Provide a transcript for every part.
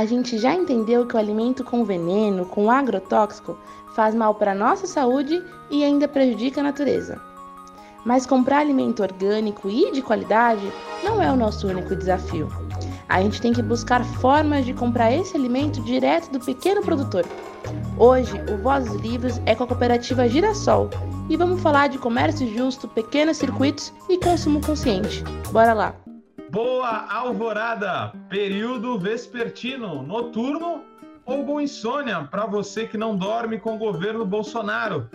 A gente já entendeu que o alimento com veneno, com agrotóxico, faz mal para a nossa saúde e ainda prejudica a natureza. Mas comprar alimento orgânico e de qualidade não é o nosso único desafio. A gente tem que buscar formas de comprar esse alimento direto do pequeno produtor. Hoje, o Vozes Livres é com a cooperativa Girassol e vamos falar de comércio justo, pequenos circuitos e consumo consciente. Bora lá! Boa alvorada! Período vespertino, noturno ou boa insônia para você que não dorme com o governo Bolsonaro.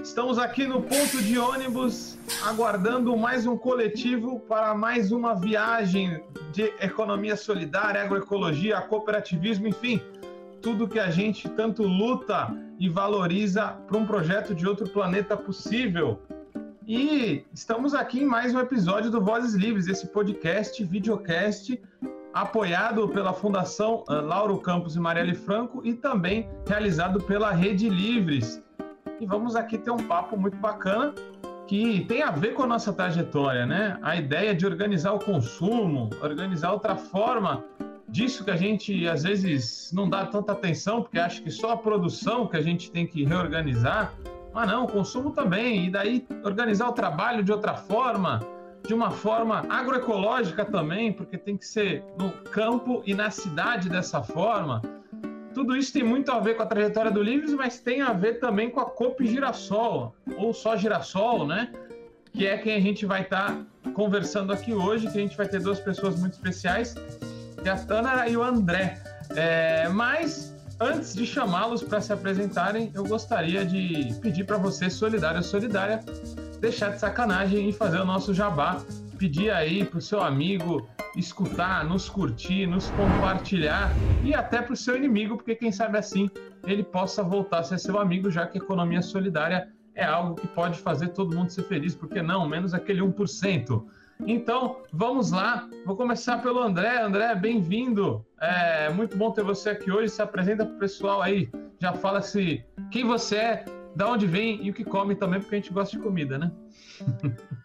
Estamos aqui no ponto de ônibus, aguardando mais um coletivo para mais uma viagem de economia solidária, agroecologia, cooperativismo, enfim, tudo que a gente tanto luta e valoriza para um projeto de outro planeta possível. E estamos aqui em mais um episódio do Vozes Livres, esse podcast, videocast, apoiado pela Fundação eh, Lauro Campos e Marielle Franco e também realizado pela Rede Livres e vamos aqui ter um papo muito bacana que tem a ver com a nossa trajetória, né? A ideia de organizar o consumo, organizar outra forma disso que a gente às vezes não dá tanta atenção, porque acha que só a produção que a gente tem que reorganizar. Mas não, o consumo também. E daí organizar o trabalho de outra forma, de uma forma agroecológica também, porque tem que ser no campo e na cidade dessa forma tudo isso tem muito a ver com a trajetória do Livres, mas tem a ver também com a Cop Girassol, ou só Girassol, né? Que é quem a gente vai estar tá conversando aqui hoje, que a gente vai ter duas pessoas muito especiais, que é a Tana e o André. É, mas antes de chamá-los para se apresentarem, eu gostaria de pedir para você, solidário ou solidária, deixar de sacanagem e fazer o nosso jabá. Pedir aí para o seu amigo escutar, nos curtir, nos compartilhar e até para o seu inimigo, porque quem sabe assim ele possa voltar a ser seu amigo, já que economia solidária é algo que pode fazer todo mundo ser feliz, porque não, menos aquele 1%. Então, vamos lá. Vou começar pelo André. André, bem-vindo. É muito bom ter você aqui hoje. Se apresenta para o pessoal aí. Já fala se quem você é, da onde vem e o que come também, porque a gente gosta de comida, né?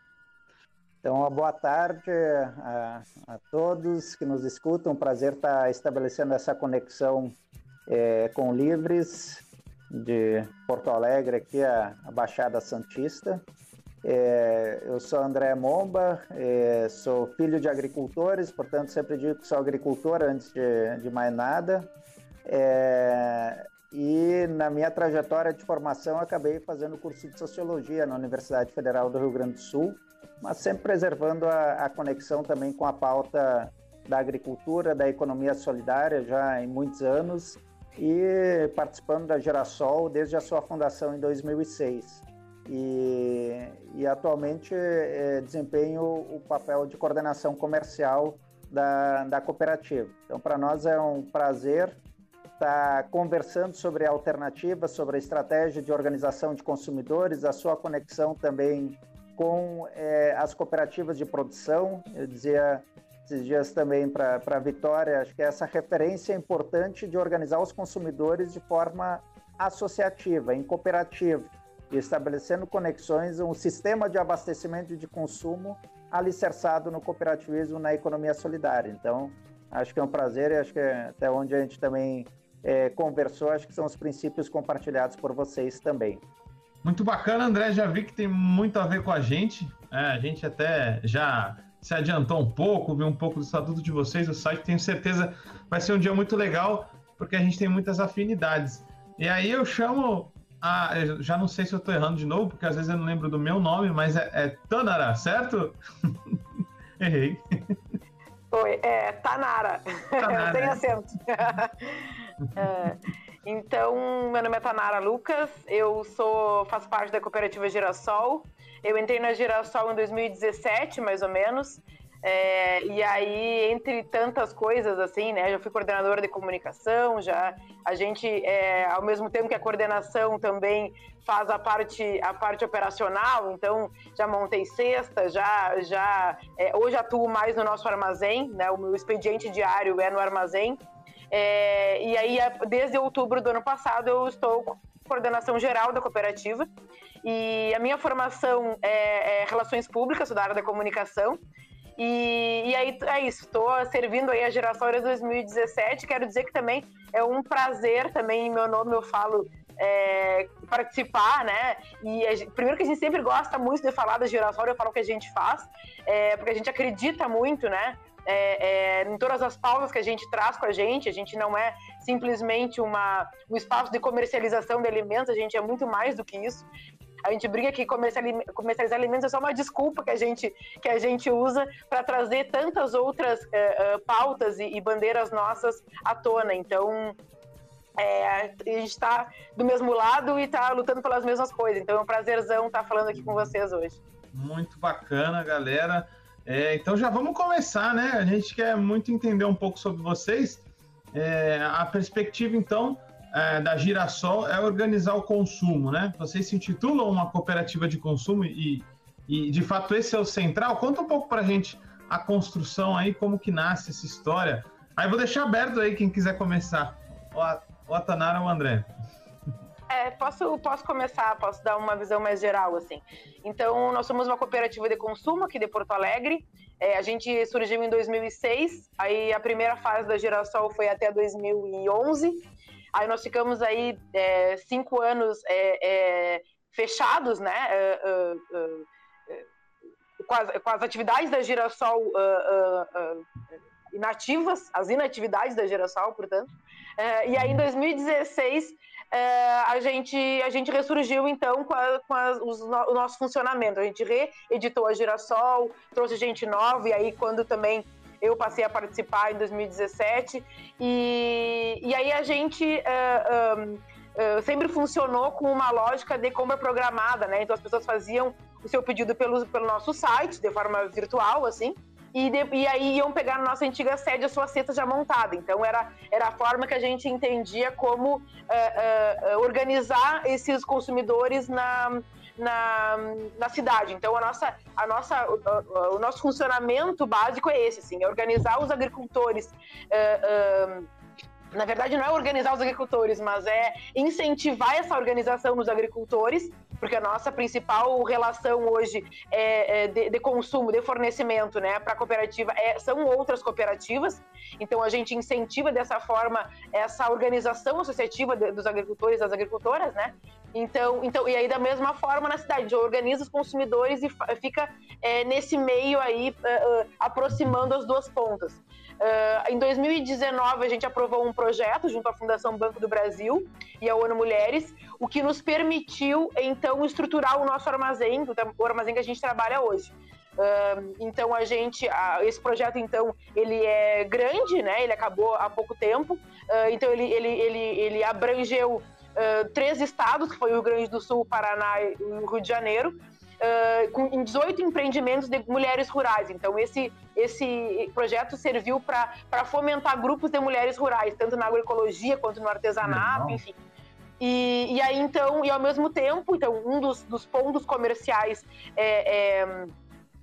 Então, boa tarde a, a, todos que nos escutam. Prazer estar estabelecendo essa conexão é, com Livres de Porto Alegre, aqui a, a Baixada Santista. É, eu sou André Momba, é, sou filho de agricultores, portanto, sempre digo que sou agricultor antes de, de mais nada. É, e na minha trajetória de formação, acabei fazendo curso de Sociologia na Universidade Federal do Rio Grande do Sul mas sempre preservando a, a conexão também com a pauta da agricultura, da economia solidária já em muitos anos e participando da Gerassol desde a sua fundação em 2006. E, e atualmente é, desempenho o papel de coordenação comercial da, da cooperativa. Então, para nós é um prazer estar conversando sobre alternativas, sobre a estratégia de organização de consumidores, a sua conexão também com é, as cooperativas de produção. Eu dizia esses dias também para a Vitória, acho que essa referência é importante de organizar os consumidores de forma associativa, em cooperativa, estabelecendo conexões, um sistema de abastecimento e de consumo alicerçado no cooperativismo, na economia solidária. Então, acho que é um prazer e acho que é até onde a gente também é, conversou, acho que são os princípios compartilhados por vocês também. Muito bacana, André. Já vi que tem muito a ver com a gente. É, a gente até já se adiantou um pouco, viu um pouco do estatuto de vocês, o site. Tenho certeza vai ser um dia muito legal, porque a gente tem muitas afinidades. E aí eu chamo. A, eu já não sei se eu estou errando de novo, porque às vezes eu não lembro do meu nome, mas é, é Tanara, certo? Errei. Oi, é Tanara. Tanara. Tem acento. é. Então, meu nome é Tanara Lucas, eu sou faço parte da cooperativa Girassol. Eu entrei na Girassol em 2017, mais ou menos. É, e aí, entre tantas coisas, assim, né? Já fui coordenadora de comunicação, já a gente, é, ao mesmo tempo que a coordenação também faz a parte, a parte operacional, então já montei cesta, já, já é, hoje atuo mais no nosso armazém, né? O meu expediente diário é no armazém. É, e aí, desde outubro do ano passado, eu estou coordenação geral da cooperativa. E a minha formação é, é Relações Públicas, sou da área da comunicação. E, e aí é isso, estou servindo aí a geração 2017. Quero dizer que também é um prazer também em meu nome eu falo é, participar, né? E a, primeiro que a gente sempre gosta muito de falar da girassol, eu falo o que a gente faz, é, porque a gente acredita muito, né? É, é, em todas as pautas que a gente traz com a gente, a gente não é simplesmente uma, um espaço de comercialização de alimentos, a gente é muito mais do que isso. A gente brinca que comercializar alimentos é só uma desculpa que a gente, que a gente usa para trazer tantas outras uh, uh, pautas e, e, bandeiras nossas à tona. Então, é, a gente está do mesmo lado e está lutando pelas mesmas coisas. Então, é um prazerzão estar tá falando aqui com vocês hoje. Muito bacana, galera. É, então, já vamos começar, né? A gente quer muito entender um pouco sobre vocês. É, a perspectiva, então, é, da Girassol é organizar o consumo, né? Vocês se intitulam uma cooperativa de consumo e, e de fato esse é o central. Conta um pouco para a gente a construção aí, como que nasce essa história. Aí vou deixar aberto aí quem quiser começar. O Atanara ou o André. É, posso, posso começar, posso dar uma visão mais geral, assim. Então, nós somos uma cooperativa de consumo aqui de Porto Alegre. É, a gente surgiu em 2006, aí a primeira fase da Girassol foi até 2011. Aí nós ficamos aí é, cinco anos é, é, fechados, né? É, é, com as, com, as, atividades da Girassol inativas, as inatividades da Girassol, portanto. e aí em 2016 a, gente, a gente ressurgiu então com, a, com a, os, o nosso funcionamento. A gente reeditou a Girassol, trouxe gente nova, e aí quando também eu passei a participar em 2017 e, e aí a gente uh, uh, sempre funcionou com uma lógica de compra programada, né? Então as pessoas faziam o seu pedido pelo, pelo nosso site, de forma virtual, assim, e, de, e, aí iam pegar na nossa antiga sede a sua cesta já montada. Então era, era a forma que a gente entendia como uh, uh, organizar esses consumidores na, na, na cidade. Então, a nossa, a nossa, o, o nosso funcionamento básico é esse, assim, é organizar os agricultores. Uh, uh, na verdade, não é organizar os agricultores, mas é incentivar essa organização nos agricultores, porque a nossa principal relação hoje é, é de, de, consumo, de fornecimento, né, para a cooperativa é, são outras cooperativas. Então, a gente incentiva dessa forma essa organização associativa de, dos agricultores das agricultoras, né, então, então, e aí da mesma forma na cidade, organiza os consumidores e fica é, nesse meio aí uh, uh, aproximando as duas pontas. Uh, em 2019 a gente aprovou um projeto junto à Fundação Banco do Brasil e à ONU Mulheres, o que nos permitiu então estruturar o nosso armazém, o armazém que a gente trabalha hoje. Uh, então a gente, uh, esse projeto então ele é grande, né? Ele acabou há pouco tempo. Uh, então ele, ele, ele, ele abrangeu três estados, que foi o Rio Grande do Sul, Paraná e o Rio de Janeiro, uh, com, em 18 empreendimentos de mulheres rurais. Então, esse, esse projeto serviu para fomentar grupos de mulheres rurais, tanto na agroecologia quanto no artesanato, enfim. E, e, aí, então, e ao mesmo tempo, então, um dos, dos pontos comerciais é, é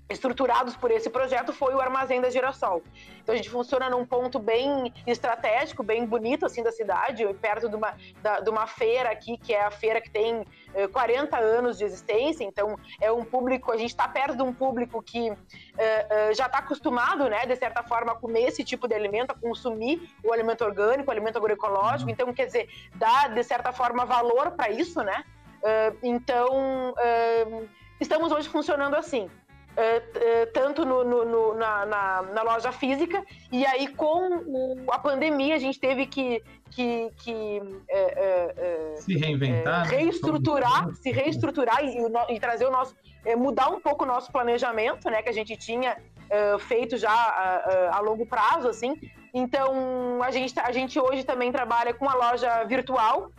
estruturados por esse projeto foi o Armazém da Girassol. Então a gente funciona num ponto bem estratégico, bem bonito assim da cidade, perto de uma, da, de uma feira aqui, que é a feira que tem eh, 40 anos de existência, então é um público, a gente está perto de um público que eh, eh, já está acostumado, né, de certa forma, a comer esse tipo de alimento, a consumir o alimento orgânico, o alimento agroecológico, uhum. então quer dizer, dá de certa forma valor para isso, né? Uh, então, uh, estamos hoje funcionando assim. Uh, uh, tanto no, no, no, na, na, na, loja física, e aí com o, a pandemia a gente teve que, que, que uh, se reinventar, né? reestruturar, né? se reestruturar e, e, trazer o nosso, mudar um pouco o nosso planejamento, né, que a gente tinha feito já a longo prazo, assim. Então a gente, a gente hoje também trabalha com a loja virtual,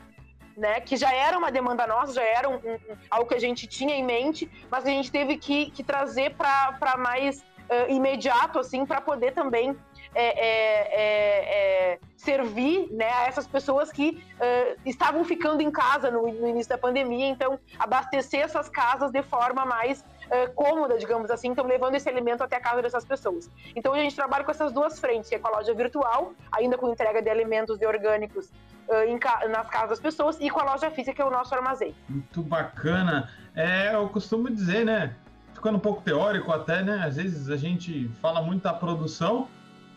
né? Que já era uma demanda nossa, já era um, um, algo que a gente tinha em mente, mas a gente teve que, que trazer para mais uh, imediato, assim, para poder também é, é, é, é, servir né, a essas pessoas que uh, estavam ficando em casa no, no, início da pandemia, então abastecer essas casas de forma mais uh, cômoda, digamos assim, então levando esse alimento até a casa dessas pessoas. Então a gente trabalha com essas duas frentes, que é com a loja virtual, ainda com entrega de alimentos e orgânicos uh, nas casas das pessoas e com a loja física, que é o nosso armazém. Muito bacana. É, eu costumo dizer, né? ficando um pouco teórico até, né? Às vezes a gente fala muito da produção,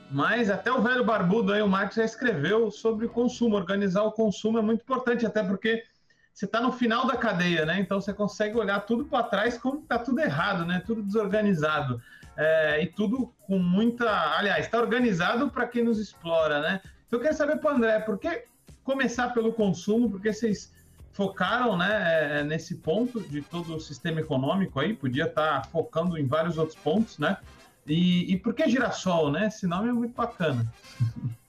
mas até o velho barbudo aí, o Marx já escreveu sobre consumo. Organizar o consumo é muito importante, até porque você está no final da cadeia, né? Então você consegue olhar tudo para trás como está tudo errado, né? Tudo desorganizado. É, e tudo com muita. Aliás, está organizado para quem nos explora, né? Então eu quero saber para André, por que começar pelo consumo? Porque vocês focaram né, é, nesse ponto de todo o sistema econômico aí, podia estar tá focando em vários outros pontos, né? E, e por que girassol, né? Esse nome é muito bacana.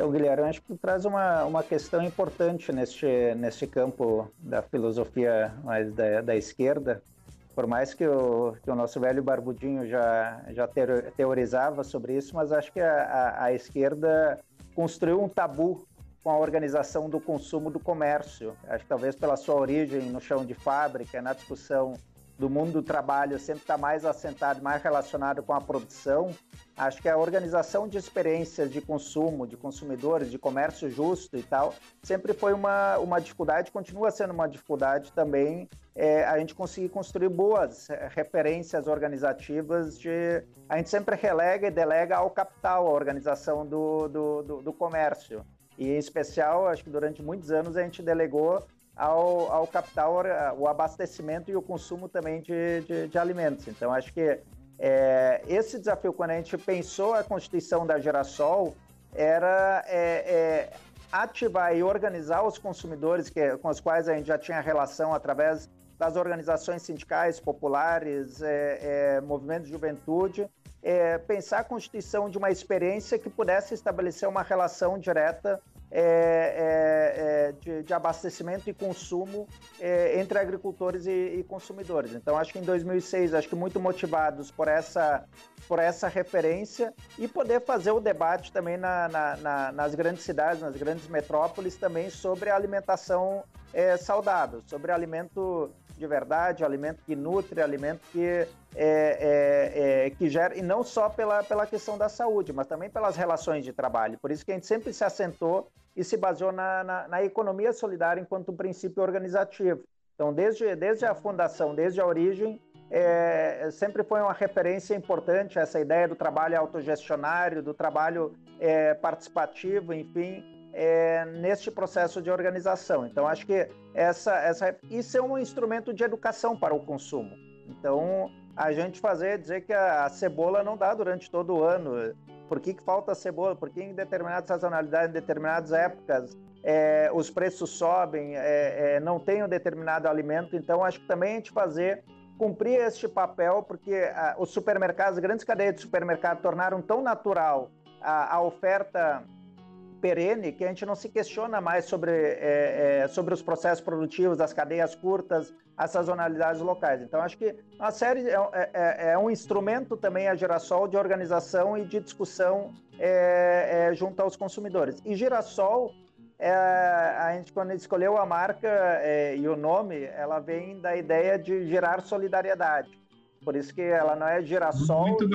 Então, Guilherme, acho que traz uma, uma questão importante neste, neste campo da filosofia mais da, da esquerda. Por mais que o, que o nosso velho Barbudinho já, já teorizava sobre isso, mas acho que a, a, a esquerda construiu um tabu com a organização do consumo do comércio. Acho que talvez pela sua origem no chão de fábrica, na discussão do mundo do trabalho sempre está mais assentado, mais relacionado com a produção. Acho que a organização de experiências de consumo, de consumidores, de comércio justo e tal, sempre foi uma, uma dificuldade, continua sendo uma dificuldade também é, a gente conseguir construir boas referências organizativas de... A gente sempre relega e delega ao capital a organização do, do, do, do comércio. E em especial, acho que durante muitos anos a gente delegou ao, ao capital o abastecimento e o consumo também de, de, de alimentos. Então, acho que é, esse desafio, quando a gente pensou a constituição da Gerassol, era é, é, ativar e organizar os consumidores que, com os quais a gente já tinha relação através das organizações sindicais, populares, é, é, movimentos de juventude, é, pensar a constituição de uma experiência que pudesse estabelecer uma relação direta de, abastecimento e consumo é, entre agricultores e, e, consumidores. Então, acho que em 2006, acho que muito motivados por essa, por essa referência e poder fazer o debate também na, na, na, nas grandes cidades, nas grandes metrópoles, também sobre a alimentação é, saudável, sobre alimento de verdade, alimento que nutre, alimento que, é, é, é, que gera, e não só pela, pela questão da saúde, mas também pelas relações de trabalho. Por isso que a gente sempre se assentou e se baseou na, na, na economia solidária enquanto princípio organizativo. Então, desde, desde a fundação, desde a origem, é, sempre foi uma referência importante essa ideia do trabalho autogestionário, do trabalho é, participativo, enfim, é, neste processo de organização. Então, acho que essa, essa, isso é um instrumento de educação para o consumo. Então, a gente fazer, dizer que a, a cebola não dá durante todo o ano. Por que, que falta cebola? Por que em determinadas sazonalidades, em determinadas épocas, é, os preços sobem, é, é, não tem um determinado alimento? Então, acho que também a gente fazer cumprir este papel, porque a, os supermercados, grandes cadeias de supermercado tornaram tão natural a, a oferta perene que a gente não se questiona mais sobre, é, é, sobre os processos produtivos, as cadeias curtas, as sazonalidades locais. Então, acho que a série é, é, é, é um instrumento também, a Girassol, de organização e de discussão é, junto aos consumidores. E Girassol, a gente, quando escolheu a marca e o nome, ela vem da ideia de gerar solidariedade. Por isso que ela não é girassol de,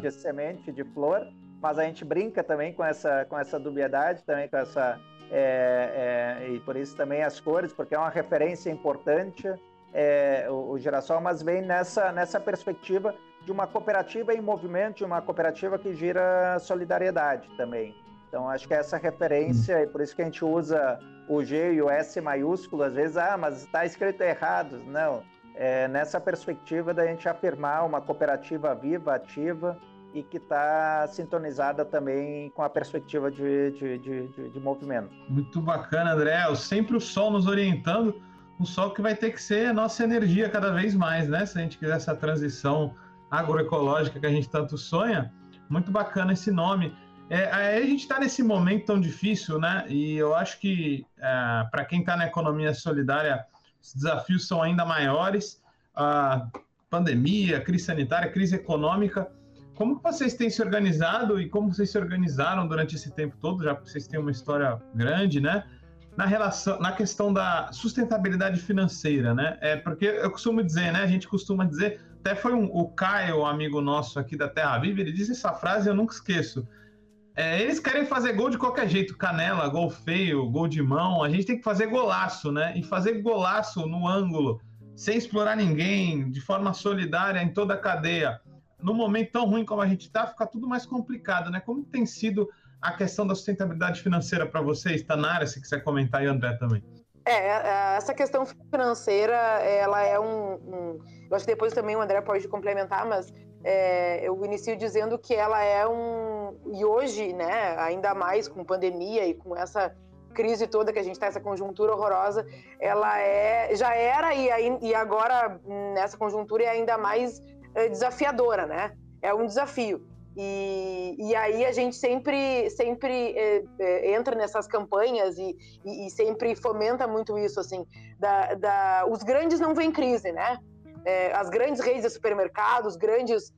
de semente, de flor, mas a gente brinca também com essa, com essa dubiedade, também com essa. É, é, e por isso também as cores, porque é uma referência importante é, o, o girassol, mas vem nessa, nessa perspectiva de uma cooperativa em movimento, de uma cooperativa que gira solidariedade também. Então, acho que é essa referência, e por isso que a gente usa o G e o S maiúsculo, às vezes, ah, mas está escrito errado. Não, é nessa perspectiva da gente afirmar uma cooperativa viva, ativa, e que está sintonizada também com a perspectiva de, de, de, de, movimento. Muito bacana, André. Sempre o sol nos orientando, um sol que vai ter que ser a nossa energia cada vez mais, né? Se a gente quiser essa transição agroecológica que a gente tanto sonha. Muito bacana esse nome. É, a gente está nesse momento tão difícil, né? E eu acho que é, para quem está na economia solidária, os desafios são ainda maiores. A pandemia, crise sanitária, crise econômica como vocês têm se organizado e como vocês se organizaram durante esse tempo todo, já que vocês têm uma história grande, né? Na relação, na questão da sustentabilidade financeira, né? É porque eu costumo dizer, né? A gente costuma dizer, até foi um, o Caio, amigo nosso aqui da Terra Viva, ele disse essa frase, eu nunca esqueço. É, eles querem fazer gol de qualquer jeito, canela, gol feio, gol de mão. A gente tem que fazer golaço, né? E fazer golaço no ângulo sem explorar ninguém, de forma solidária em toda a cadeia, num momento tão ruim como a gente está, fica tudo mais complicado, né? Como tem sido a questão da sustentabilidade financeira para vocês? Tanara, se quiser comentar, e André também. É, é, essa questão financeira, ela é um, um, Eu acho que depois também o André pode complementar, mas é, eu inicio dizendo que ela é um. E hoje, né, ainda mais com pandemia e com essa crise toda que a gente está, essa conjuntura horrorosa, ela é, já era e, e agora nessa conjuntura é ainda mais desafiadora, né? É um desafio. E, e aí a gente sempre, sempre é, é, entra nessas campanhas e, e, e, sempre fomenta muito isso, assim, da, da, os grandes não vêm crise, né? É, as grandes redes de supermercados, grandes,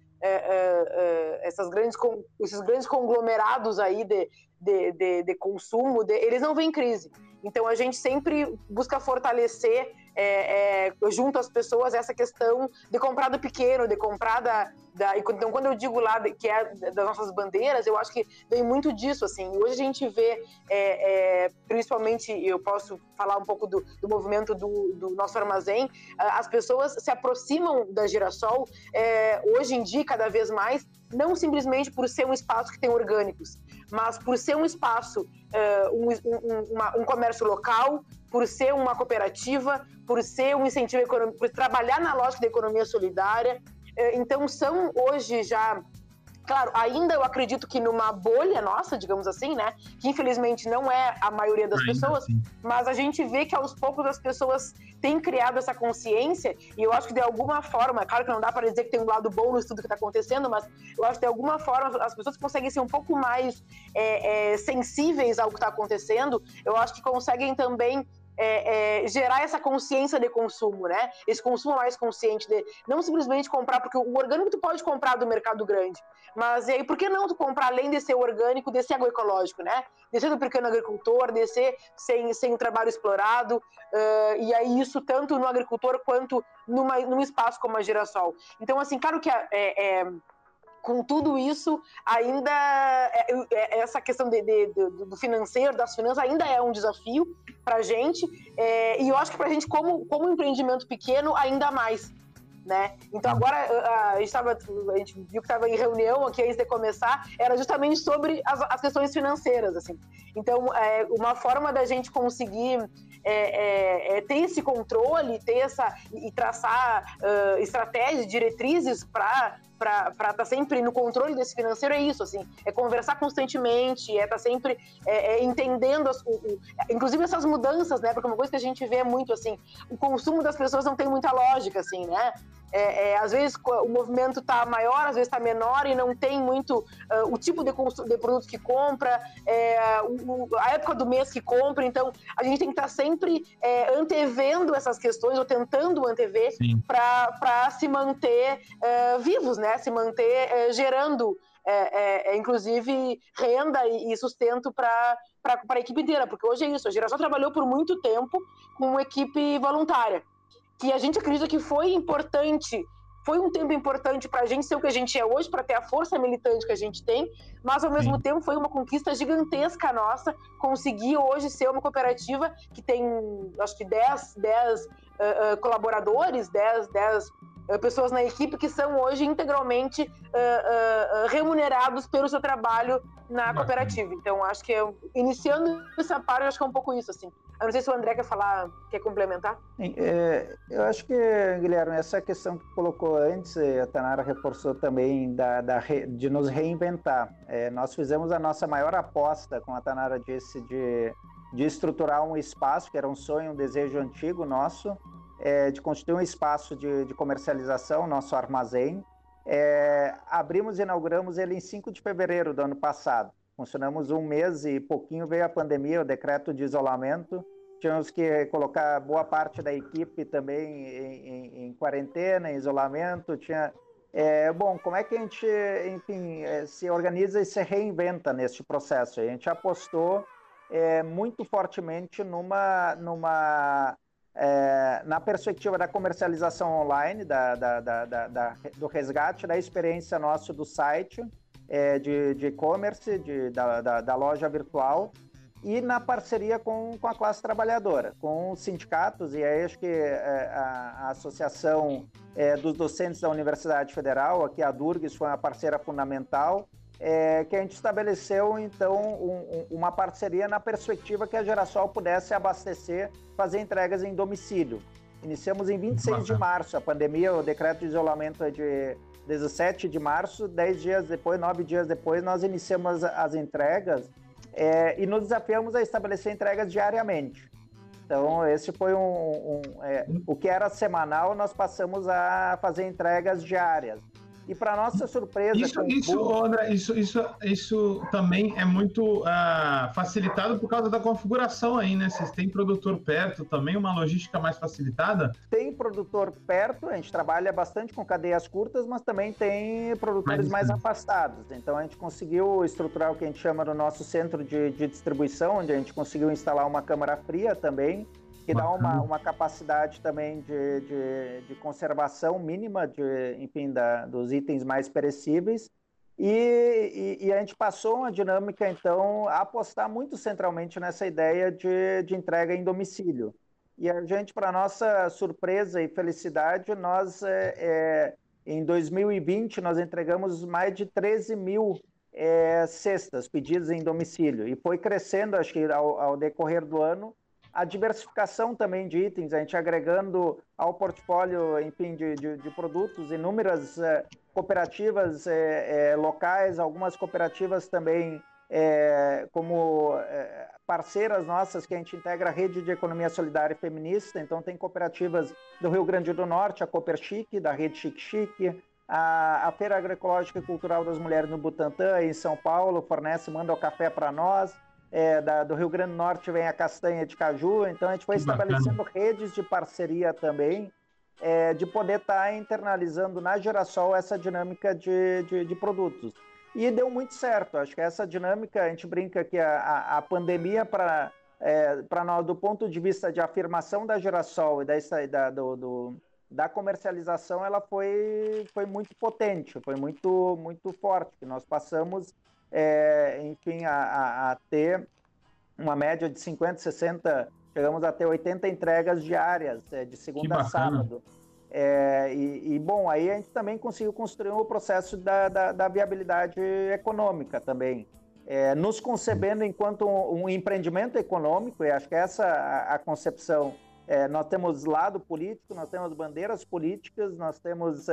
essas grandes, esses grandes conglomerados aí de, de, de, de consumo, eles não vêm crise. Então a gente sempre busca fortalecer é, é, junto às pessoas essa questão de comprar do pequeno, de comprar da, da, então, quando eu digo lá que é das nossas bandeiras, eu acho que vem muito disso, assim. Hoje a gente vê, é, é, principalmente, eu posso falar um pouco do, do movimento do, do, nosso armazém, as pessoas se aproximam da Girassol, é, hoje em dia, cada vez mais, não simplesmente por ser um espaço que tem orgânicos, mas por ser um espaço, é, um, um, uma, um comércio local, por ser uma cooperativa, por ser um incentivo econômico, por trabalhar na lógica da economia solidária, é, então, são hoje já Claro, ainda eu acredito que numa bolha nossa, digamos assim, né? Que infelizmente não é a maioria das ainda pessoas, mas a gente vê que aos poucos as pessoas têm criado essa consciência, e eu acho que de alguma forma, claro que não dá para dizer que tem um lado bom no estudo que está acontecendo, mas eu acho que de alguma forma as pessoas conseguem ser um pouco mais é, é, sensíveis ao que está acontecendo, eu acho que conseguem também é, é, gerar essa consciência de consumo, né? Esse consumo mais consciente de não simplesmente comprar, porque o orgânico tu pode comprar do mercado grande, mas e aí por que não tu comprar além de ser orgânico, de ser agroecológico, né? De ser do pequeno agricultor, de ser sem, sem trabalho explorado, uh, e aí isso tanto no agricultor quanto numa, num espaço como a Girassol. Então, assim, claro que é, é com tudo isso, ainda é, é, essa questão de, de, de, do financeiro, das finanças, ainda é um desafio para a gente. É, e eu acho que para a gente, como, como empreendimento pequeno, ainda mais. Né? Então agora a, gente tava, a gente viu que estava em reunião aqui antes de começar, era justamente sobre as, as questões financeiras, assim. Então é, uma forma da gente conseguir é, é, é ter esse controle, ter essa e traçar uh, estratégias, diretrizes para para estar tá sempre no controle desse financeiro é isso, assim, é conversar constantemente, é estar tá sempre é, é, entendendo, as, o, o, inclusive essas mudanças, né? Porque uma coisa que a gente vê muito, assim, o consumo das pessoas não tem muita lógica, assim, né? É, é, às vezes o movimento está maior, às vezes está menor e não tem muito uh, o tipo de, de produto que compra, é, o, a época do mês que compra. Então, a gente tem que estar tá sempre é, antevendo essas questões ou tentando antever para se manter uh, vivos, né? Se manter uh, gerando, inclusive, renda e, e sustento para a equipe inteira, porque hoje é isso, a geração trabalhou por muito tempo com uma equipe voluntária que a gente acredita que foi importante, foi um tempo importante para a gente ser o que a gente é hoje, para ter a força militante que a gente tem, mas ao mesmo Sim. tempo foi uma conquista gigantesca nossa conseguir hoje ser uma cooperativa que tem, acho que 10, 10 uh, uh, colaboradores, 10, 10 uh, pessoas na equipe que são hoje integralmente uh, remunerados pelo seu trabalho na cooperativa. Então, acho que eu, iniciando essa parte, acho que é um pouco isso, assim. Eu não sei se o André quer falar, quer complementar. É, eu acho que, Guilherme, essa questão que colocou antes, a Tanara reforçou também da, da de nos reinventar. É, nós fizemos a nossa maior aposta, como a Tanara disse, de, de estruturar um espaço, que era um sonho, um desejo antigo nosso, é, de constituir um espaço de, de comercialização, nosso armazém. É, abrimos e inauguramos ele em 5 de fevereiro do ano passado. Funcionamos um mês e pouquinho veio a pandemia, o decreto de isolamento. Tínhamos que colocar boa parte da equipe também em, em, em quarentena, em isolamento. Tinha, é, bom, como é que a gente, enfim, é, se organiza e se reinventa neste processo? A gente apostou é, muito fortemente numa, numa é, na perspectiva da comercialização online, da, da, da, do resgate da experiência nossa do site, é, de e-commerce, da, loja virtual. e na parceria com, com a classe trabalhadora, com os sindicatos, e aí acho que é, a, a, Associação é, dos Docentes da Universidade Federal, aqui a Durgues foi uma parceira fundamental, é, que a gente estabeleceu, então, um, uma parceria na perspectiva que a Geração pudesse abastecer, fazer entregas em domicílio. Iniciamos em 26 de março, a pandemia, o decreto de isolamento é de 17 de março, 10 dias depois, 9 dias depois, nós iniciamos as entregas é, e nos desafiamos a estabelecer entregas diariamente. Então, esse foi um. um é, o que era semanal, nós passamos a fazer entregas diárias. E para nossa surpresa. Isso, isso, André, isso, isso, isso também é muito uh, facilitado por causa da configuração aí, né? Vocês têm produtor perto também, uma logística mais facilitada? Tem produtor perto, a gente trabalha bastante com cadeias curtas, mas também tem produtores mais, mais afastados. Então a gente conseguiu estruturar o que a gente chama no nosso centro de, de distribuição, onde a gente conseguiu instalar uma câmara fria também que dá uma, uma capacidade também de, de, de conservação mínima de, enfim, da, dos itens mais perecíveis. E, e, e, a gente passou uma dinâmica, então, a apostar muito centralmente nessa ideia de, de entrega em domicílio. E a gente, para nossa surpresa e felicidade, nós, é, é, em 2020, nós entregamos mais de 13 mil é, cestas pedidas em domicílio. E foi crescendo, acho que ao, ao decorrer do ano, a diversificação também de itens, a gente agregando ao portfólio, enfim, de, de, de produtos, inúmeras é, cooperativas é, é, locais, algumas cooperativas também como parceiras nossas que a gente integra a rede de economia solidária e feminista, então tem cooperativas do Rio Grande do Norte, a Cooper Chique, da rede Chique Chique, a, a Feira Agroecológica e Cultural das Mulheres no Butantã, em São Paulo, fornece, manda o café para nós, é, da, do Rio Grande do Norte vem a castanha de caju, então a gente foi estabelecendo redes de parceria também, é, de poder estar tá internalizando na Girassol essa dinâmica de, de, de, produtos. E deu muito certo, acho que essa dinâmica, a gente brinca que a, a, a pandemia para é, para nós, do ponto de vista de afirmação da Girassol e da, da, do, do, da comercialização, ela foi, foi muito potente, foi muito, muito forte. Nós passamos é, enfim, a, a, a, ter uma média de 50, 60, chegamos a ter 80 entregas diárias, é, de segunda a sábado. É, e, e, bom, aí a gente também conseguiu construir o um processo da, da, da, viabilidade econômica também. É, nos concebendo enquanto um, um, empreendimento econômico, e acho que essa a, a concepção. É, nós temos lado político, nós temos bandeiras políticas, nós temos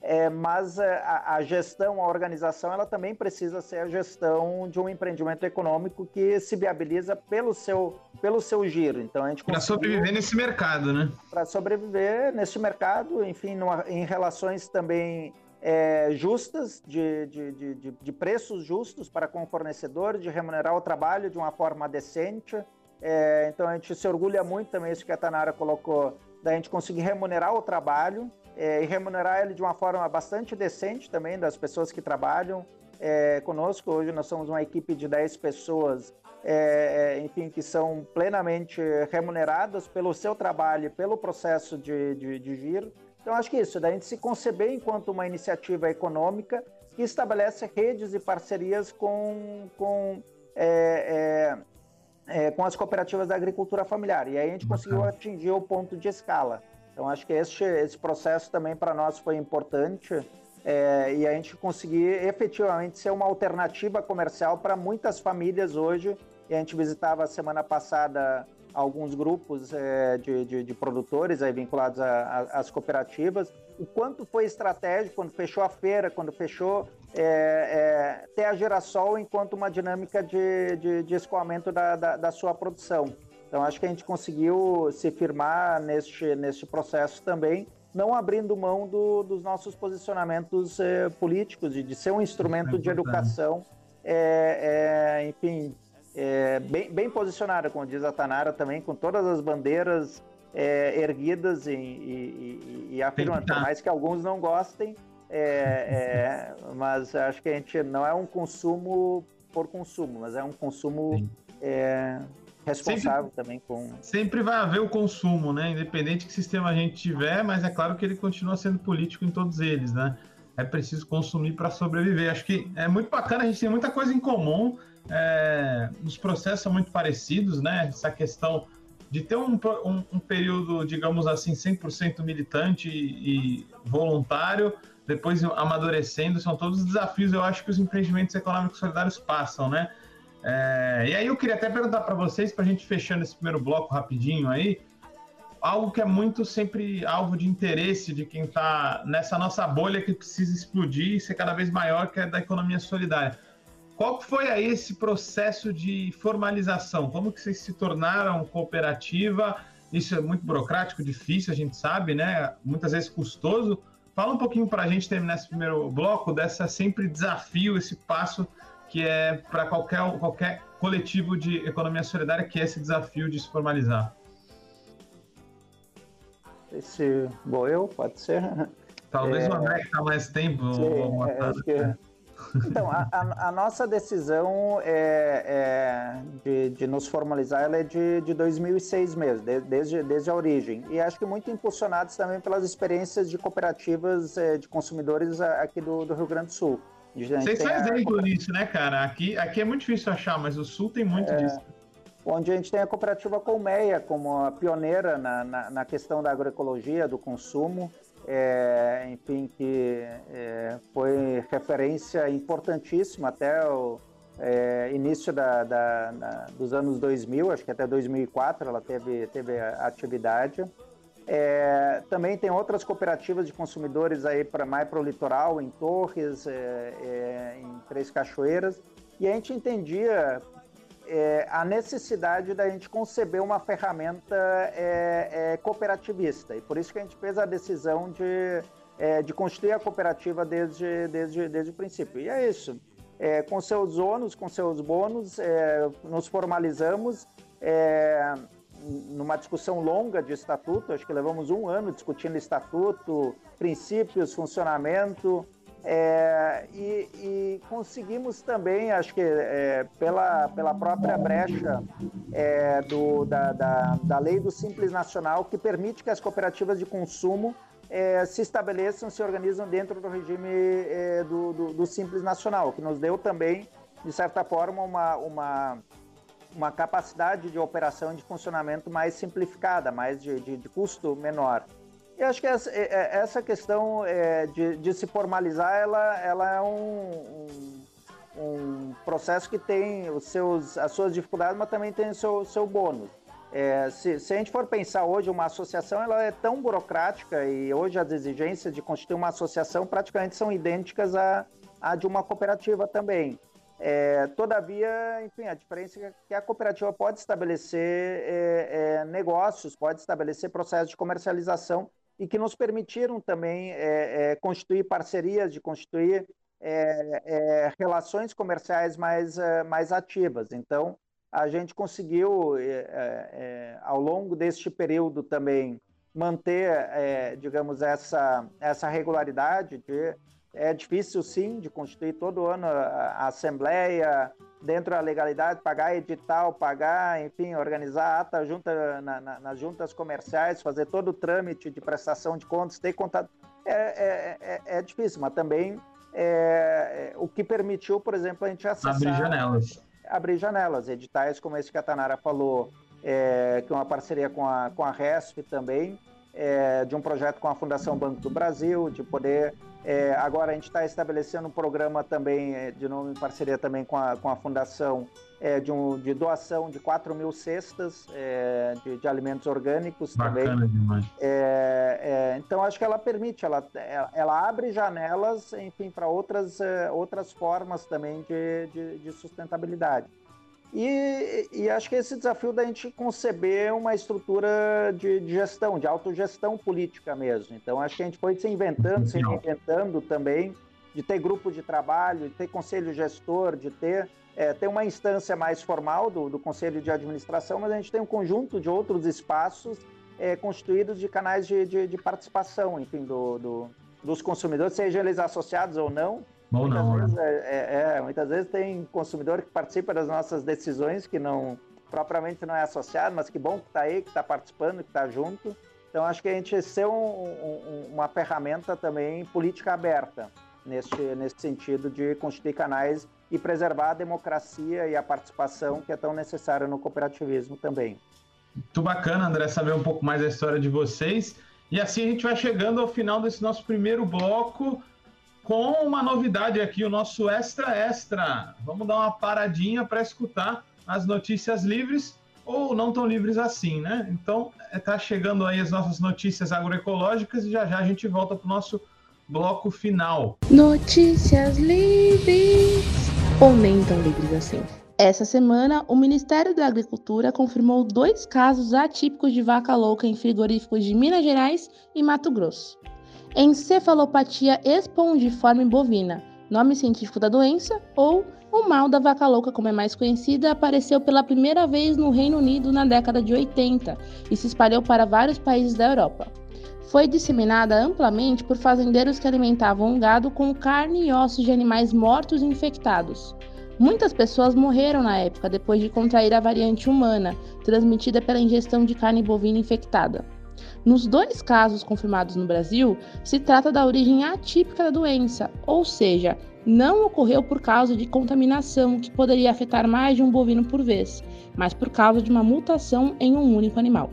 é, mas é, a, a, gestão, a organização, ela também precisa ser a gestão de um empreendimento econômico que se viabiliza pelo seu, pelo seu giro. Então a gente para sobreviver nesse mercado, né? Para sobreviver nesse mercado, enfim, numa, em relações também é, justas, de, de, de, de, preços justos para com o fornecedor, de remunerar o trabalho de uma forma decente. É, então a gente se orgulha muito também, isso que a Tanara colocou, da gente conseguir remunerar o trabalho é, e remunerar ele de uma forma bastante decente também das pessoas que trabalham é, conosco. Hoje nós somos uma equipe de 10 pessoas, é, é, enfim, que são plenamente remuneradas pelo seu trabalho, pelo processo de, de, de giro. Então, acho que isso, da gente se conceber enquanto uma iniciativa econômica que estabelece redes e parcerias com, com, é, é, é, com as cooperativas da agricultura familiar. E aí a gente conseguiu atingir o ponto de escala. Então, acho que este, esse processo também para nós foi importante é, e a gente conseguir efetivamente ser uma alternativa comercial para muitas famílias hoje. E a gente visitava semana passada alguns grupos é, de, de, de, produtores aí, vinculados às cooperativas. O quanto foi estratégico quando fechou a feira, quando fechou é, é, ter a Gerassol enquanto uma dinâmica de, de, de escoamento da, da, da sua produção. Então, acho que a gente conseguiu se firmar neste, neste processo também, não abrindo mão do, dos nossos posicionamentos eh, políticos, de, de, ser um instrumento é de educação, é, é, enfim, bem, bem posicionada, como diz a Tanara também, com todas as bandeiras erguidas e, e, e afirmando, por mais que alguns não gostem, mas acho que a gente não é um consumo por consumo, mas é um consumo responsável sempre, também com. Sempre vai haver o consumo, né? Independente que sistema a gente tiver, mas é claro que ele continua sendo político em todos eles, né? É preciso consumir para sobreviver. Acho que é muito bacana, a gente tem muita coisa em comum. é, os processos são muito parecidos, né? Essa questão de ter um, um, um período, digamos assim, 100% militante e, e voluntário, depois amadurecendo, são todos os desafios, eu acho que os empreendimentos econômicos solidários passam, né? É, e aí eu queria até perguntar para vocês, para a gente fechando esse primeiro bloco rapidinho aí, algo que é muito sempre alvo de interesse de quem está nessa nossa bolha que precisa explodir e ser cada vez maior, que é da economia solidária. Qual foi aí esse processo de formalização? Como que vocês se tornaram cooperativa? Isso é muito burocrático, difícil, a gente sabe, né? Muitas vezes custoso. Fala um pouquinho para a gente terminar esse primeiro bloco dessa sempre desafio, esse passo que é para qualquer, qualquer coletivo de economia solidária, que é esse desafio de se formalizar. Esse, bom, eu, pode ser. Talvez é, o André que está mais tempo. Sim, é, que, então, a, a, a, nossa decisão é, é de, de, nos formalizar ela é de, de 2006 mesmo, de, desde, desde a origem. E acho que muito impulsionados também pelas experiências de cooperativas é, de consumidores aqui do, do Rio Grande do Sul. Vocês são exemplo nisso, né, cara? Aqui, aqui é muito difícil achar, mas o Sul tem muito é, disso. Onde a gente tem a cooperativa Colmeia como a pioneira na, na, na questão da agroecologia, do consumo, é, enfim, que é, foi referência importantíssima até o é, início da, da, da, dos anos 2000, acho que até 2004 ela teve, teve atividade. É, também tem outras cooperativas de consumidores aí para mais para o litoral, em Torres, é, é, em Três Cachoeiras, e a gente entendia é, a necessidade da gente conceber uma ferramenta é, é, cooperativista, e por isso que a gente fez a decisão de, de constituir a cooperativa desde, desde, desde o princípio. E é isso. com seus ônus, com seus bônus, nos formalizamos numa discussão longa de estatuto, acho que levamos um ano discutindo estatuto, princípios, funcionamento, é, e, e, conseguimos também, acho que é, pela, pela própria brecha é, do, da, da, da, lei do Simples Nacional, que permite que as cooperativas de consumo é, se estabeleçam, se organizam dentro do regime é, do, do, do Simples Nacional, que nos deu também, de certa forma, uma, uma uma capacidade de operação e de funcionamento mais simplificada, mais de, de, de custo menor. E acho que essa, é, é, essa questão é, de, de, se formalizar, ela, ela é um, um, um, processo que tem os seus, as suas dificuldades, mas também tem o seu, seu bônus. É, se, se, a gente for pensar hoje, uma associação ela é tão burocrática e hoje as exigências de constituir uma associação praticamente são idênticas à, à de uma cooperativa também. É, todavia, enfim, a diferença é que a cooperativa pode estabelecer é, é, negócios, pode estabelecer processos de comercialização e que nos permitiram também é, é, constituir parcerias, de constituir é, relações comerciais mais, mais ativas. Então, a gente conseguiu, ao longo deste período também, manter, digamos, essa, essa regularidade de é difícil, sim, de constituir todo ano a, assembleia, dentro da legalidade, pagar edital, pagar, enfim, organizar ata junta na, na, nas juntas comerciais, fazer todo o trâmite de prestação de contas, ter contato. É, é, é, é difícil, mas também é, é, o que permitiu, por exemplo, a gente acessar... Abrir janelas. Abrir janelas, editais como esse que a Tanara falou, é, que é uma parceria com a, com a RESP também, é, de um projeto com a Fundação Banco do Brasil, de poder. É, agora a gente está estabelecendo um programa também, é, de novo em parceria também com a, com a Fundação, é, de, um, de doação de 4 mil cestas é, de, de, alimentos orgânicos Bacana também. Demais. É, então acho que ela permite, ela, ela abre janelas, enfim, para outras, outras formas também de, de, de sustentabilidade. E, e, acho que esse desafio da gente conceber uma estrutura de, de, gestão, de autogestão política mesmo. Então, acho que a gente foi se inventando, se reinventando também, de ter grupo de trabalho, de ter conselho gestor, de ter, é, ter uma instância mais formal do, do, conselho de administração, mas a gente tem um conjunto de outros espaços é, constituídos de canais de, de, de participação, enfim, do, do, dos consumidores, sejam eles associados ou não, ou muitas não, né? vezes, é, é, é, muitas vezes tem consumidor que participa das nossas decisões, que não propriamente não é associado, mas que bom que está aí, que está participando, que está junto. Então, acho que a gente ser um, um, uma ferramenta também política aberta. nesse, nesse sentido de constituir canais e preservar a democracia e a participação que é tão necessária no cooperativismo também. Muito bacana, André, saber um pouco mais da história de vocês. E assim a gente vai chegando ao final desse nosso primeiro bloco com uma novidade aqui, o nosso Extra Extra. Vamos dar uma paradinha para escutar as notícias livres ou não tão livres assim, né? Então, está chegando aí as nossas notícias agroecológicas e já já a gente volta para o nosso bloco final. Notícias livres ou nem tão livres assim. Essa semana, o Ministério da Agricultura confirmou dois casos atípicos de vaca louca em frigoríficos de Minas Gerais e Mato Grosso. Encefalopatia espongiforme bovina, nome científico da doença, ou o mal da vaca louca, como é mais conhecida, apareceu pela primeira vez no Reino Unido na década de 80 e se espalhou para vários países da Europa. Foi disseminada amplamente por fazendeiros que alimentavam gado com carne e ossos de animais mortos e infectados. Muitas pessoas morreram na época depois de contrair a variante humana, transmitida pela ingestão de carne bovina infectada. Nos dois casos confirmados no Brasil, se trata da origem atípica da doença, ou seja, não ocorreu por causa de contaminação que poderia afetar mais de um bovino por vez, mas por causa de uma mutação em um único animal.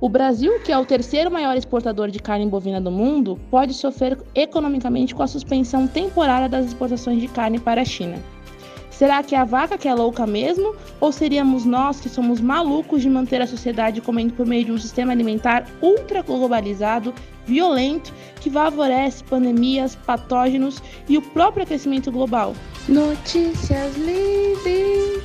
O Brasil, que é o terceiro maior exportador de carne bovina do mundo, pode sofrer economicamente com a suspensão temporária das exportações de carne para a China. Será que é a vaca que é louca mesmo? Ou seríamos nós que somos malucos de manter a sociedade comendo por meio de um sistema alimentar ultra globalizado, violento, que favorece pandemias, patógenos e o próprio aquecimento global? Notícias livres!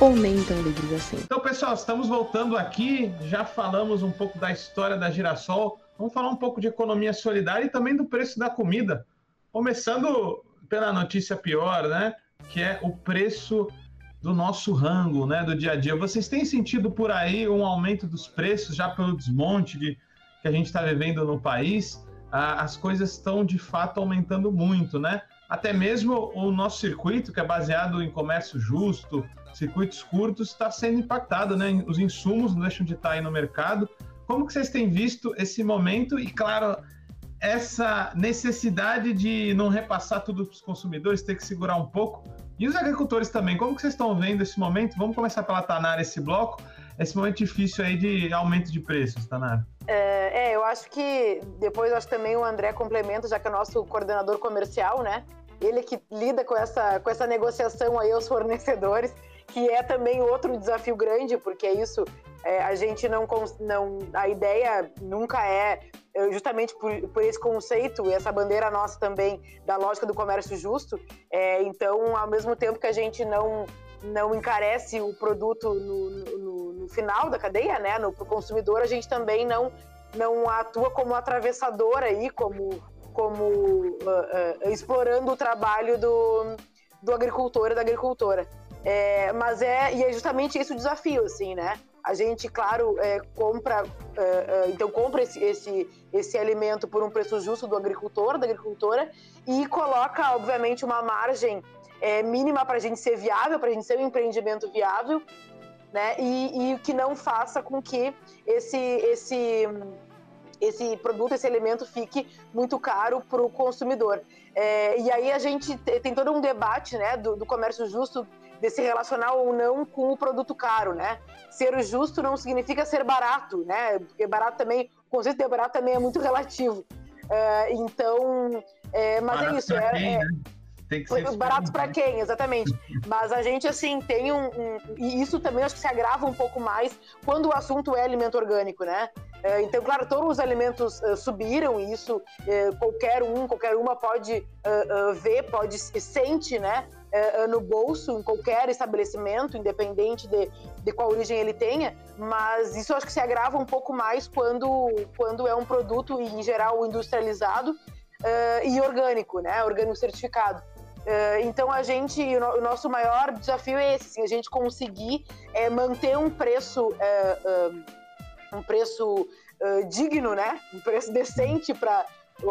Ou nem tão livres assim. Então, pessoal, estamos voltando aqui. Já falamos um pouco da história da girassol. Vamos falar um pouco de economia solidária e também do preço da comida. Começando pela notícia pior, né? Que é o preço do nosso rango, né, do dia a dia. Vocês têm sentido por aí um aumento dos preços já pelo desmonte de, que a gente está vivendo no país? Ah, as coisas estão de fato aumentando muito, né? Até mesmo o nosso circuito, que é baseado em comércio justo, circuitos curtos, está sendo impactado, né? Os insumos não deixam de estar aí no mercado. Como que vocês têm visto esse momento? E claro, essa necessidade de não repassar tudo para os consumidores, ter que segurar um pouco. E os agricultores também, como que vocês estão vendo esse momento? Vamos começar pela Tanara esse bloco, esse momento difícil aí de aumento de preços, Tanara. É, é eu acho que depois acho que também o André complementa, já que é o nosso coordenador comercial, né? Ele que lida com essa, com essa negociação aí aos fornecedores, que é também outro desafio grande, porque é isso, é, a gente não, não. A ideia nunca é justamente por, por, esse conceito e essa bandeira nossa também da lógica do comércio justo. É, então, ao mesmo tempo que a gente não não encarece o produto no, no, no final da cadeia, né, no consumidor, a gente também não não atua como atravessador aí, como como uh, uh, explorando o trabalho do, do agricultor e da agricultora. É, mas é e é justamente esse o desafio, assim, né? A gente, claro, é, compra, é, então compra esse, esse, esse alimento por um preço justo do agricultor, da agricultora, e coloca, obviamente, uma margem é, mínima para a gente ser viável, para a gente ser um empreendimento viável, né? E, e que não faça com que esse, esse, esse produto, esse alimento fique muito caro para o consumidor. É, e aí a gente tem todo um debate né, do, do comércio justo de se relacionar ou não com o produto caro, né? Ser justo não significa ser barato, né? Porque barato também, o conceito de barato também é muito relativo. Uh, então, é, mas é barato é isso. É, quem, é, né? Tem que ser barato para quem, exatamente. Mas a gente, assim, tem um, um, E isso também acho que se agrava um pouco mais quando o assunto é alimento orgânico, né? É, então, claro, todos os alimentos uh, subiram isso uh, qualquer um, qualquer uma pode uh, ver, pode sente, né? No bolso em qualquer estabelecimento, independente de, de qual origem ele tenha, mas isso acho que se agrava um pouco mais quando, quando é um produto, em geral, industrializado e orgânico, né? Orgânico certificado. Então a gente, o, nosso maior desafio é esse, assim, a gente conseguir manter um preço, um preço digno, né? Um preço decente para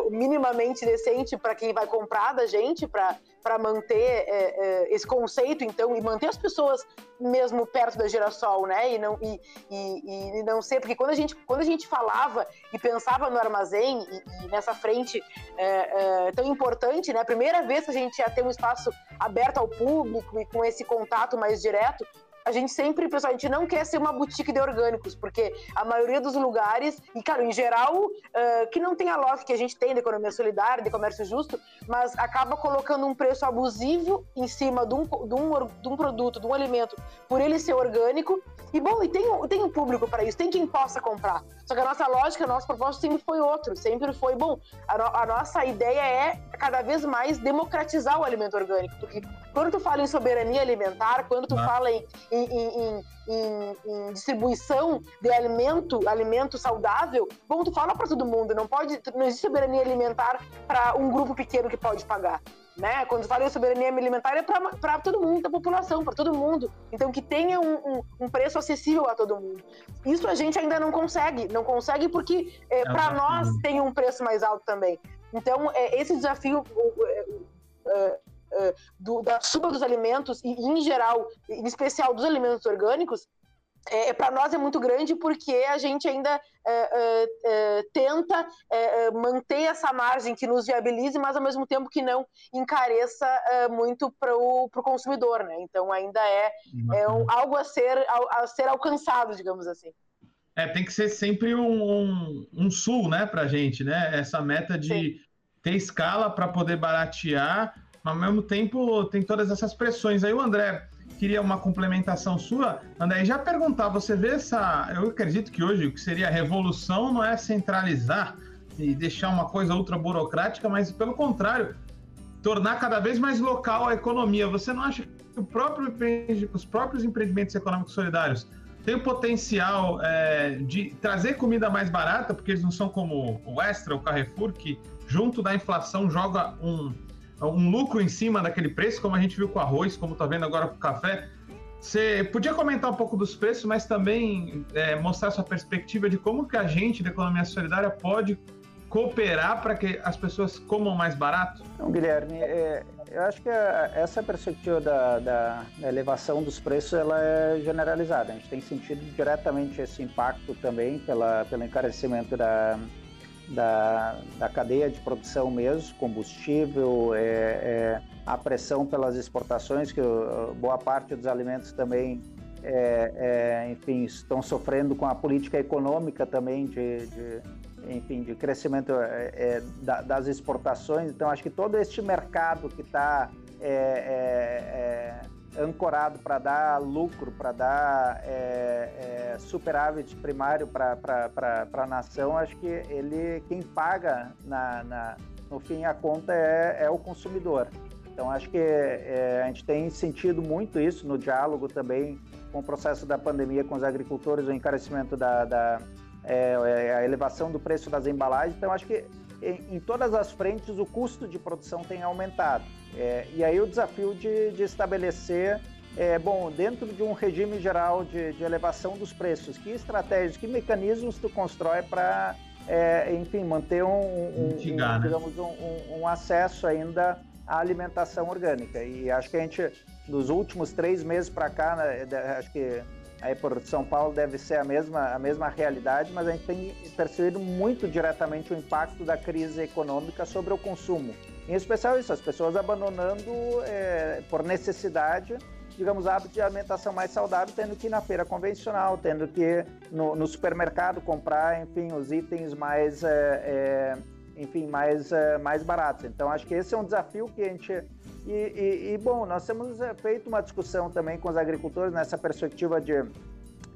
minimamente decente para quem vai comprar da gente, para manter é, é, esse conceito, então, e manter as pessoas mesmo perto da Girassol, né? E não, e, e, e não ser, porque quando a, gente, quando a gente falava e pensava no armazém e, e nessa frente é, é, tão importante, né? A primeira vez que a gente ia ter um espaço aberto ao público e com esse contato mais direto, a gente sempre, pessoal, a gente não quer ser uma boutique de orgânicos, porque a maioria dos lugares, e claro, em geral, uh, que não tem a lógica que a gente tem de economia solidária, de comércio justo, mas acaba colocando um preço abusivo em cima de um, de um, de um produto, de um alimento, por ele ser orgânico. E bom, e tem, tem um público para isso, tem quem possa comprar. Só que a nossa lógica, a nossa proposta sempre foi outro, sempre foi, bom, a, no, a nossa ideia é cada vez mais democratizar o alimento orgânico, porque quando tu fala em soberania alimentar, quando tu ah. fala em, em, distribuição de alimento, alimento saudável, bom, tu fala para todo mundo, não pode, não existe soberania alimentar para um grupo pequeno que pode pagar. Né? Quando fala em soberania alimentar é para todo mundo, da população, para todo mundo. Então que tenha um, um, um, preço acessível a todo mundo. Isso a gente ainda não consegue, não consegue porque é, é para nós tem um preço mais alto também. Então é, esse desafio é, uh, do, da suba dos alimentos, e em geral, em especial dos alimentos orgânicos, é, é para nós é muito grande porque a gente ainda é, é, é tenta é, manter essa margem que nos viabilize, mas ao mesmo tempo que não encareça muito para o consumidor, né? Então ainda é, um, algo a ser, a, a, ser alcançado, digamos assim. É, tem que ser sempre um, um, um sul, né, para gente, né? Essa meta de Sim. ter escala para poder baratear mas ao mesmo tempo tem todas essas pressões. Aí o André queria uma complementação sua. André, já perguntar, você vê essa. Eu acredito que hoje o que seria a revolução não é centralizar e deixar uma coisa ultra burocrática, mas pelo contrário, tornar cada vez mais local a economia. Você não acha que próprio, os próprios empreendimentos econômicos solidários têm o potencial é, de trazer comida mais barata, porque eles não são como o Extra, o Carrefour, que junto da inflação joga um, um lucro em cima daquele preço, como a gente viu com arroz, como está vendo agora com café. Você podia comentar um pouco dos preços, mas também é, mostrar sua perspectiva de como que a gente da economia solidária pode cooperar para que as pessoas comam mais barato? Então, Guilherme, é, eu acho que a, essa perspectiva da, da, da, elevação dos preços ela é generalizada. A gente tem sentido diretamente esse impacto também pela, pelo encarecimento da, da, da cadeia de produção mesmo, combustível, é, é, a pressão pelas exportações, que boa parte dos alimentos também, é, é enfim, estão sofrendo com a política econômica também de, de enfim, de crescimento é, é, das exportações. Então, acho que todo este mercado que está ancorado para dar lucro, para dar é, é, superávit primário para a nação, acho que ele quem paga na, na, no fim a conta é, é o consumidor. Então acho que é, a gente tem sentido muito isso no diálogo também com o processo da pandemia com os agricultores, o encarecimento da, da é, é, a elevação do preço das embalagens. Então acho que em, em todas as frentes o custo de produção tem aumentado. É, e aí o desafio de, de estabelecer, é, bom, dentro de um regime geral de, de, elevação dos preços, que estratégias, que mecanismos tu constrói para, é, enfim, manter um, um, um né? digamos, um, um, acesso ainda à alimentação orgânica. E acho que a gente, dos últimos três meses para cá, né, acho que aí por São Paulo deve ser a mesma, a mesma realidade, mas a gente tem percebido muito diretamente o impacto da crise econômica sobre o consumo. Em especial isso, as pessoas abandonando é, por necessidade, digamos, hábitos de alimentação mais saudável, tendo que ir na feira convencional, tendo que no, no supermercado comprar, enfim, os itens mais, é, é, enfim, mais, é, mais baratos. Então, acho que esse é um desafio que a gente e, e, e, bom, nós temos é, feito uma discussão também com os agricultores nessa perspectiva de,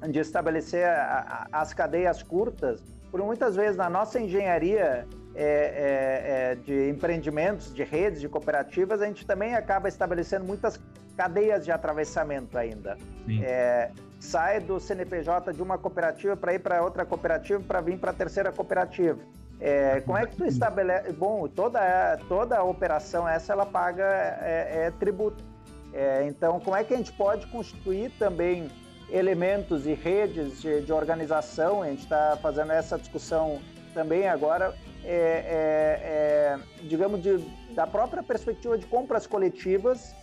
de estabelecer a, a, as cadeias curtas, por muitas vezes na nossa engenharia é, é, é, de empreendimentos, de redes, de cooperativas, a gente também acaba estabelecendo muitas cadeias de atravessamento ainda. É, sai do CNPJ de uma cooperativa para ir para outra cooperativa, para vir para a terceira cooperativa. É, como é que tu estabelece? Bom, toda, toda a operação essa ela paga é, é tributo. É, então, como é que a gente pode constituir também elementos e redes de, de organização? A gente está fazendo essa discussão também agora é, digamos, de, da própria perspectiva de compras coletivas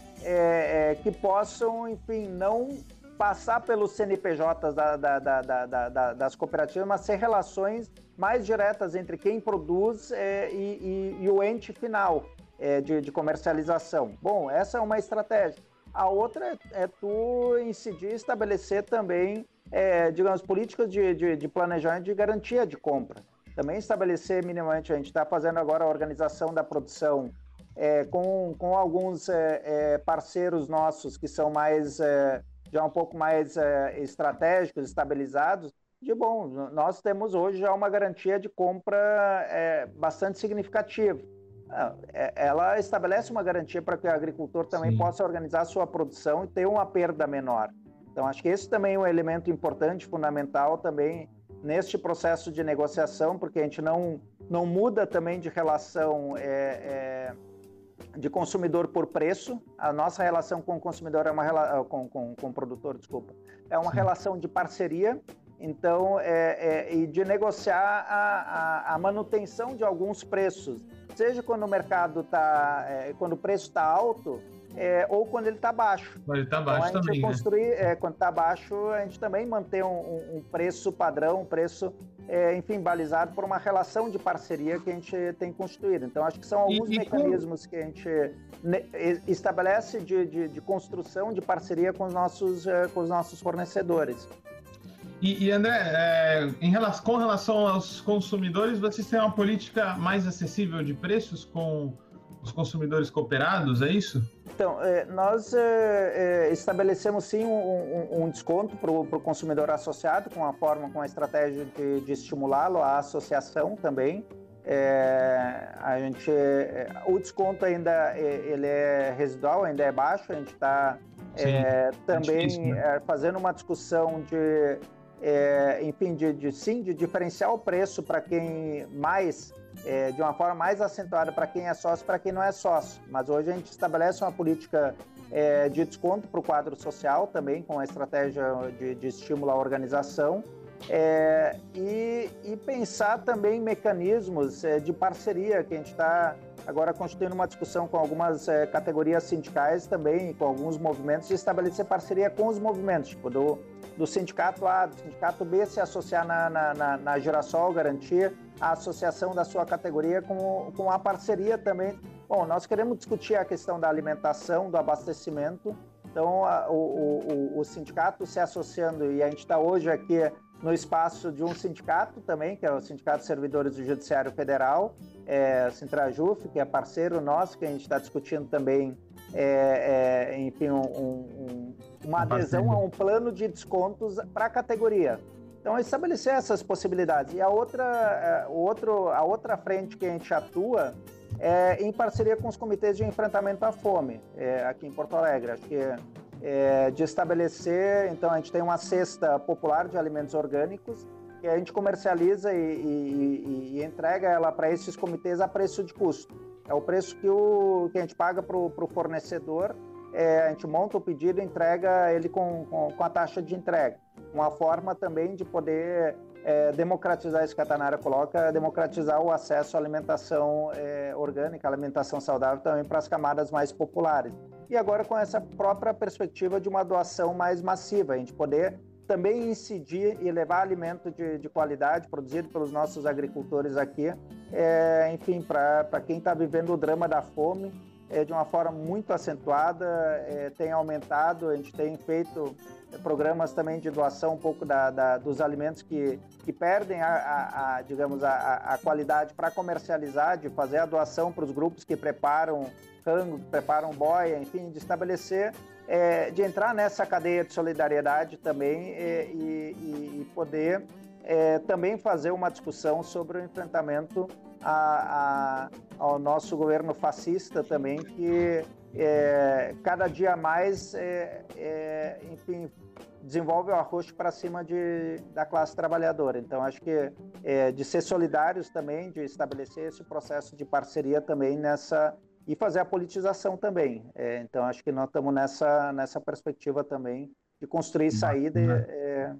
que possam, enfim, não passar pelos CNPJs da, da, da, das cooperativas, mas ser relações mais diretas entre quem produz é, e, e, e, o ente final é, de, de, comercialização. Bom, essa é uma estratégia. A outra é, é tu incidir estabelecer também, é, digamos, políticas de, de, de, planejamento de garantia de compra. Também estabelecer minimamente, a gente está fazendo agora a organização da produção é, com, com alguns é, parceiros nossos que são mais já um pouco mais estratégicos, estabilizados, de bom. Nós temos hoje já uma garantia de compra é, bastante significativa. Ah, é, ela estabelece uma garantia para que o agricultor também Sim. possa organizar a sua produção e ter uma perda menor. Então, acho que esse também é um elemento importante, fundamental também neste processo de negociação, porque a gente não, não muda também de relação é, é, de consumidor por preço. A nossa relação com o consumidor é uma com, com, com o produtor, desculpa, é uma Sim. relação de parceria então, é, é, e de negociar a, a, a, manutenção de alguns preços, seja quando o mercado está, é, quando o preço está alto, é, ou quando ele está baixo. Quando ele está baixo então, também. Né? Construir, né? quando está baixo, a gente também mantém um, um preço padrão, um preço, é, enfim, balizado por uma relação de parceria que a gente tem constituído. Então, acho que são alguns e, e mecanismos que a gente estabelece de, de, de, construção de parceria com os nossos, é, com os nossos fornecedores. E, e André, é, em relação, com relação aos consumidores, vocês têm uma política mais acessível de preços com os consumidores cooperados, é isso? Então, é, nós é, é estabelecemos sim um, desconto para o consumidor associado, com a forma, com a estratégia de, estimulá-lo à associação também. É, a gente, é, o desconto ainda ele é residual, ainda é baixo. A gente está é, também difícil, né? fazendo uma discussão de é, enfim, de, de, sim, de diferenciar o preço para quem mais, é, de uma forma mais acentuada para quem é sócio para quem não é sócio. Mas hoje a gente estabelece uma política é, de desconto para o quadro social também, com a estratégia de, de estímulo à organização. É, e, e, pensar também mecanismos é, de parceria, que a gente está agora constituindo uma discussão com algumas é, categorias sindicais também, com alguns movimentos, de estabelecer parceria com os movimentos, tipo do, do sindicato A, do sindicato B se associar na, na, na, na Girassol, garantir a associação da sua categoria com, com a parceria também. Bom, nós queremos discutir a questão da alimentação, do abastecimento, então a, o, o, o sindicato se associando, e a gente está hoje aqui no espaço de um sindicato também, que é o Sindicato de Servidores do Judiciário Federal, é, Sintrajuf, que é parceiro nosso, que a gente está discutindo também, é, é, enfim, um, um, uma adesão a um plano de descontos para a categoria. Então, estabelecer essas possibilidades. E a outra, é, o outro, a outra frente que a gente atua é em parceria com os comitês de enfrentamento à fome, é, aqui em Porto Alegre. Acho que é, de estabelecer, então a gente tem uma cesta popular de alimentos orgânicos que a gente comercializa e, e, e entrega ela para esses comitês a preço de custo. É o preço que, o, que a gente paga para o fornecedor, é, a gente monta o pedido entrega ele com, com, com, a taxa de entrega. Uma forma também de poder é, democratizar isso que a Tanara coloca, democratizar o acesso à alimentação é, orgânica, alimentação saudável também para as camadas mais populares. E agora com essa própria perspectiva de uma doação mais massiva, a gente poder também incidir e levar alimento de, de qualidade produzido pelos nossos agricultores aqui, é, enfim, para quem está vivendo o drama da fome, é, de uma forma muito acentuada, é, tem aumentado, a gente tem feito programas também de doação um pouco da, da dos alimentos que, que perdem a, a, a digamos, a, a qualidade para comercializar, de fazer a doação para os grupos que preparam rango, preparam boia, enfim, de estabelecer, é, de entrar nessa cadeia de solidariedade também é, e, e, poder é, também fazer uma discussão sobre o enfrentamento a, a, ao nosso governo fascista também, que é, cada dia mais, é, é, enfim, desenvolve o arroz para cima de, da classe trabalhadora. Então, acho que é, de ser solidários também, de estabelecer esse processo de parceria também nessa e fazer a politização também. É, então, acho que nós estamos nessa, nessa perspectiva também de construir saída. É,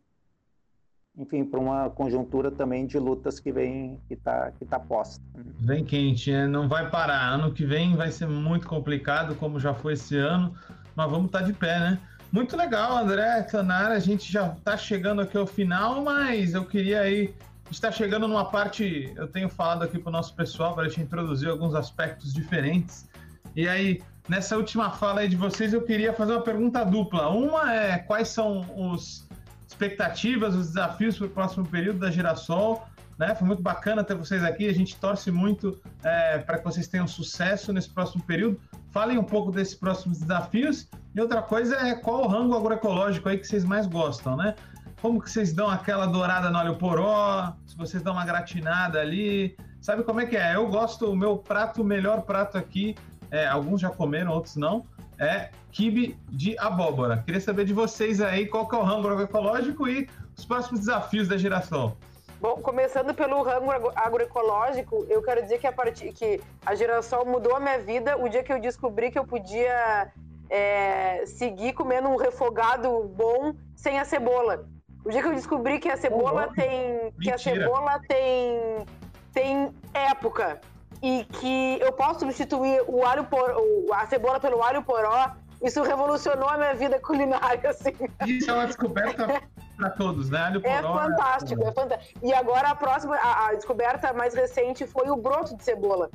enfim, para uma conjuntura também de lutas que vem, que está que tá posta. Vem quente, né? não vai parar. Ano que vem vai ser muito complicado, como já foi esse ano, mas vamos estar tá de pé, né? Muito legal, André Tanara. A gente já está chegando aqui ao final, mas eu queria aí. Está chegando numa parte. Eu tenho falado aqui para o nosso pessoal para a gente introduzir alguns aspectos diferentes. E aí, nessa última fala aí de vocês, eu queria fazer uma pergunta dupla. Uma é quais são os expectativas, os desafios para o próximo período da Girassol. Né? Foi muito bacana ter vocês aqui. A gente torce muito é, para que vocês tenham sucesso nesse próximo período. Falem um pouco desses próximos desafios. E outra coisa é qual o rango agroecológico aí que vocês mais gostam, né? Como que vocês dão aquela dourada no alho poró? Se vocês dão uma gratinada ali. Sabe como é que é? Eu gosto, o meu prato, o melhor prato aqui, é, alguns já comeram, outros não, é quibe de abóbora. Queria saber de vocês aí qual que é o rango agroecológico e os próximos desafios da geração. Bom, começando pelo rango agroecológico, eu quero dizer que a, part... que a geração mudou a minha vida o dia que eu descobri que eu podia é, seguir comendo um refogado bom sem a cebola. O dia que eu descobri que a cebola oh, tem. que a cebola tem. tem época e que eu posso substituir o alho por, a cebola pelo alho poró, isso revolucionou a minha vida culinária, assim. Isso é uma descoberta para todos, né? Alho é poró. É fantástico, é, é fantástico. E agora a próxima, a, a, descoberta mais recente foi o broto de cebola.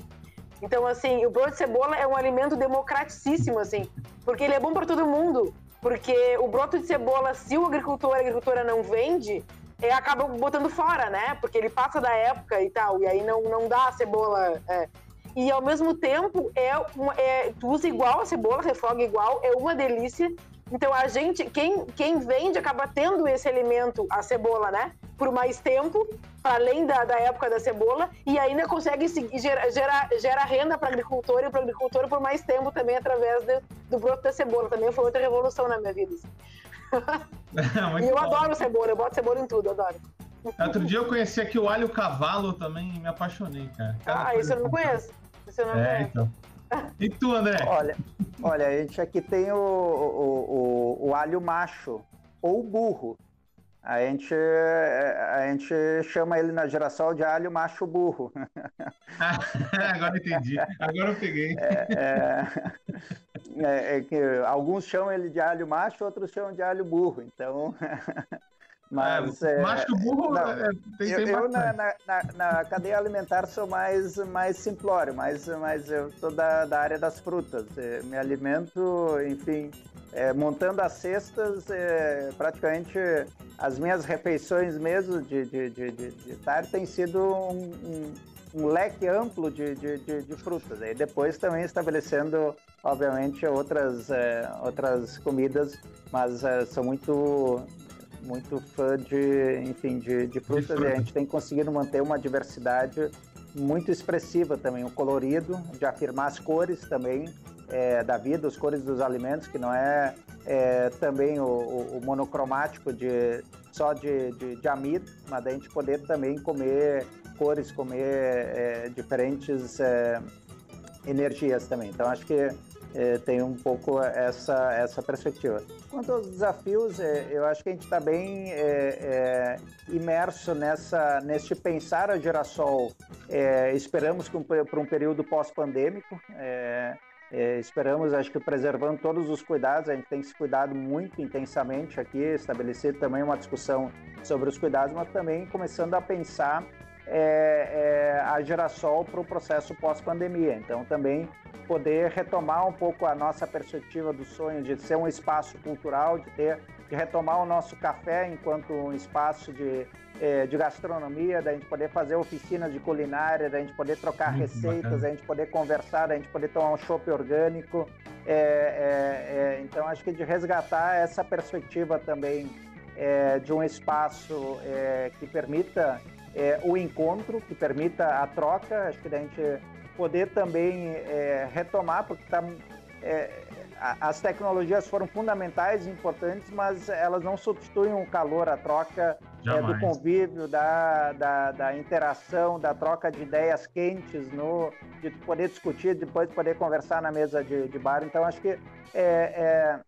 Então, assim, o broto de cebola é um alimento democraticíssimo, assim, porque ele é bom para todo mundo. Porque o broto de cebola, se o agricultor, a agricultora não vende, é, acaba botando fora, né? Porque ele passa da época e tal, e aí não, não dá a cebola. É. E ao mesmo tempo, é, é, tu usa igual a cebola, refoga igual, é uma delícia. Então a gente, quem, quem vende acaba tendo esse alimento, a cebola, né? Por mais tempo, além da, da época da cebola, e ainda consegue gerar, gerar, gerar renda para agricultor e para agricultor por mais tempo também através de, do broto da cebola. Também foi outra revolução na minha vida. Assim. e eu bom. adoro cebola, eu boto cebola em tudo, eu adoro. Outro dia eu conheci aqui o alho cavalo também e me apaixonei, cara. Cada ah, isso eu não conheço. Isso eu não é, conheço. Então. E tu, André? Olha, olha, a gente aqui tem o, o, o, o alho macho ou burro. A gente, a gente chama ele na geração de alho macho burro. Agora entendi. Agora eu peguei. É, é, é, é, que alguns chamam ele de alho macho, outros chamam de alho burro. Então. Mas, é, macho burro não, é, tem, eu, eu na, na, na, cadeia alimentar sou mais, mais simplório, mas, mas eu sou da, da área das frutas. Me alimento, enfim, é, montando as cestas, é, praticamente as minhas refeições mesmo de, de, de, de, de tarde tem sido um, um, um, leque amplo de, de, de, de frutas. E depois também estabelecendo, obviamente, outras, é, outras comidas, mas é, sou muito muito fã de, enfim, de, de frutas de e a gente tem conseguido manter uma diversidade muito expressiva também, o colorido, de afirmar as cores também, é, da vida, as cores dos alimentos, que não é, é também o, o, monocromático de, só de, de, de, amido, mas da gente poder também comer cores, comer é, diferentes é, energias também. Então acho que é, tem um pouco essa, essa perspectiva. Quanto aos desafios, é, eu acho que a gente está bem imerso nessa, nesse pensar a Girassol. esperamos que um, para um período pós-pandêmico. É, esperamos, acho que preservando todos os cuidados, a gente tem se cuidado muito intensamente aqui, estabelecer também uma discussão sobre os cuidados, mas também começando a pensar é, é, a Girassol para o processo pós-pandemia. Então, também poder retomar um pouco a nossa perspectiva do sonho de ser um espaço cultural, de ter de retomar o nosso café enquanto um espaço de, é, de gastronomia, da gente poder fazer oficinas de culinária, da gente poder trocar Muito receitas, bacana. da gente poder conversar, da gente poder tomar um chopp orgânico. É, é, é, então, acho que de resgatar essa perspectiva também é, de um espaço que permita o encontro, que permita a troca, acho que da gente poder também retomar, porque está as tecnologias foram fundamentais e importantes, mas elas não substituem o calor, a troca é, do convívio, da, da, da, interação, da troca de ideias quentes, no, de poder discutir, depois poder conversar na mesa de, de bar. Então, acho que é, é,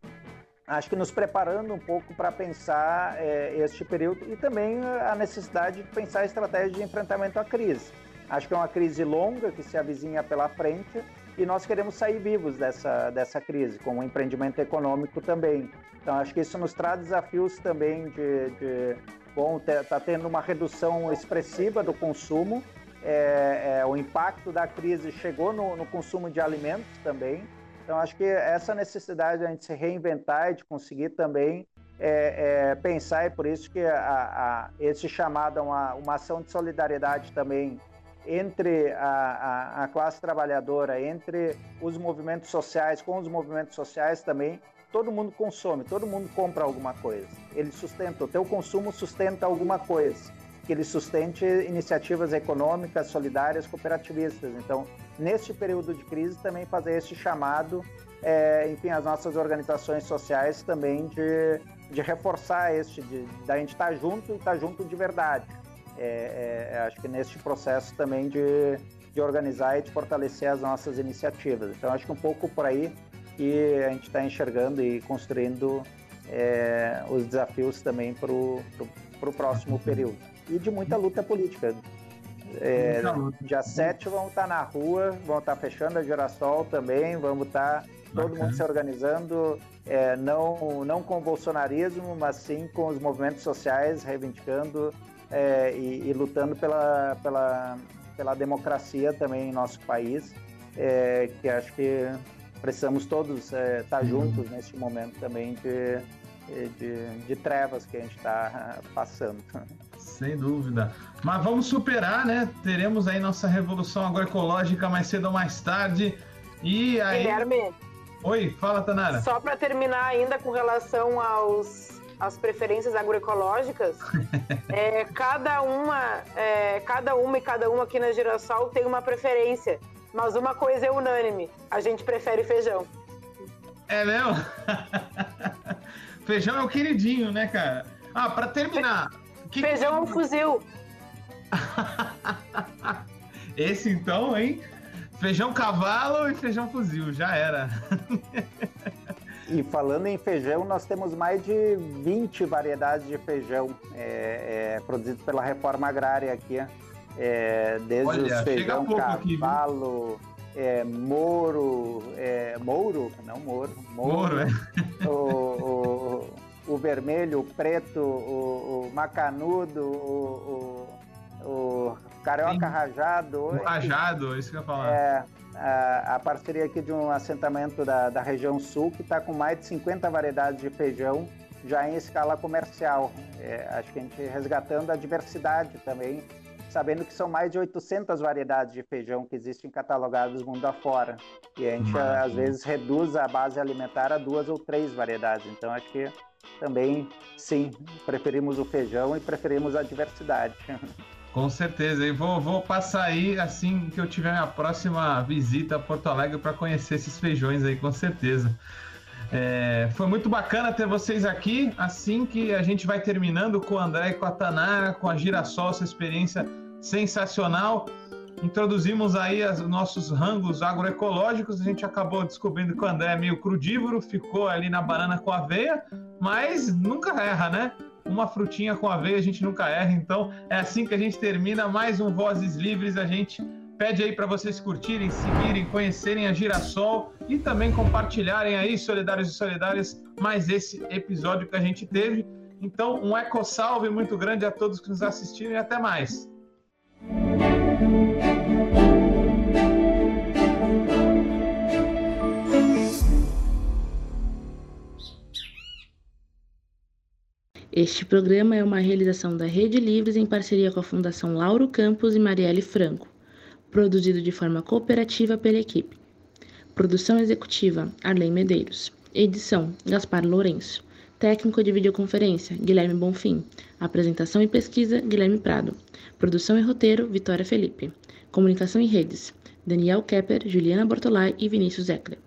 acho que nos preparando um pouco para pensar é, este período e também a necessidade de pensar a estratégia de enfrentamento à crise. Acho que é uma crise longa que se avizinha pela frente e nós queremos sair vivos dessa, dessa crise, com o empreendimento econômico também. Então, acho que isso nos traz desafios também de, de bom, está tendo uma redução expressiva do consumo, é, é, o impacto da crise chegou no, no, consumo de alimentos também. Então, acho que essa necessidade de a gente se reinventar e de conseguir também é, é pensar, e por isso que a, a, esse chamado a uma, uma ação de solidariedade também entre a, a, classe trabalhadora, entre os movimentos sociais, com os movimentos sociais também, todo mundo consome, todo mundo compra alguma coisa. Ele sustenta, o teu consumo sustenta alguma coisa, que ele sustente iniciativas econômicas, solidárias, cooperativistas. Então, neste período de crise, também fazer esse chamado, é, enfim, as nossas organizações sociais também de, de reforçar este, de, da gente estar junto e estar junto de verdade é, é, acho que neste processo também de, de organizar e de fortalecer as nossas iniciativas. Então, acho que um pouco por aí que a gente está enxergando e construindo é, os desafios também para o próximo período. E de muita luta política. É, dia 7 vamos estar tá na rua, vamos estar tá fechando a Girassol também, vamos estar tá todo mundo se organizando, é, não, não com o bolsonarismo, mas sim com os movimentos sociais, reivindicando é, e, e, lutando pela, pela, pela democracia também em nosso país, é, que acho que precisamos todos estar é, uhum. juntos neste momento também de, de, de trevas que a gente está passando. Sem dúvida. Mas vamos superar, né? Teremos aí nossa revolução agroecológica mais cedo ou mais tarde. E aí. Guilherme. Oi, fala, Tanara. Só para terminar ainda com relação aos as preferências agroecológicas, é, cada uma, é, cada uma e cada uma aqui na Girassol tem uma preferência. Mas uma coisa é unânime: a gente prefere feijão. É mesmo? feijão é o queridinho, né, cara? Ah, para terminar. Que feijão que... é um fuzil. Esse então, hein? Feijão cavalo e feijão fuzil, já era. E falando em feijão, nós temos mais de 20 variedades de feijão é, é, produzidos pela reforma agrária aqui. É, desde Olha, os feijão cavalo, é, moro, é, mouro, não moro, mouro, moro é. o, o, o, vermelho, o preto, o, o macanudo, o, o, o carioca Sim. rajado. O rajado, isso que eu ia falar. É, a, a parceria aqui de um assentamento da, da região sul que está com mais de 50 variedades de feijão já em escala comercial. É, acho que a gente resgatando a diversidade também, sabendo que são mais de 800 variedades de feijão que existem catalogadas mundo afora. E a gente, às vezes, reduz a base alimentar a duas ou três variedades. Então, acho que também, sim, preferimos o feijão e preferimos a diversidade. Com certeza, e vou, vou passar aí assim que eu tiver a próxima visita a Porto Alegre para conhecer esses feijões aí, com certeza. É, foi muito bacana ter vocês aqui. Assim que a gente vai terminando com o André e com a Tanara, com a Girassol, essa experiência sensacional. Introduzimos aí os nossos rangos agroecológicos. A gente acabou descobrindo que o André é meio crudívoro, ficou ali na banana com aveia, mas nunca erra, né? uma frutinha com aveia a gente nunca erra. Então é assim que a gente termina mais um Vozes Livres. A gente pede aí para vocês curtirem, seguirem, conhecerem a Girassol e também compartilharem aí, solidários e solidárias, mais esse episódio que a gente teve. Então, um eco salve muito grande a todos que nos assistiram e até mais. Este programa é uma realização da Rede Livres em parceria com a Fundação Lauro Campos e Marielle Franco, produzido de forma cooperativa pela equipe. Produção executiva: Arley Medeiros. Edição: Gaspar Lourenço. Técnico de videoconferência: Guilherme Bonfim. Apresentação e pesquisa: Guilherme Prado. Produção e roteiro: Vitória Felipe. Comunicação em redes: Daniel Kepper, Juliana Bortolai e Vinícius Eckler.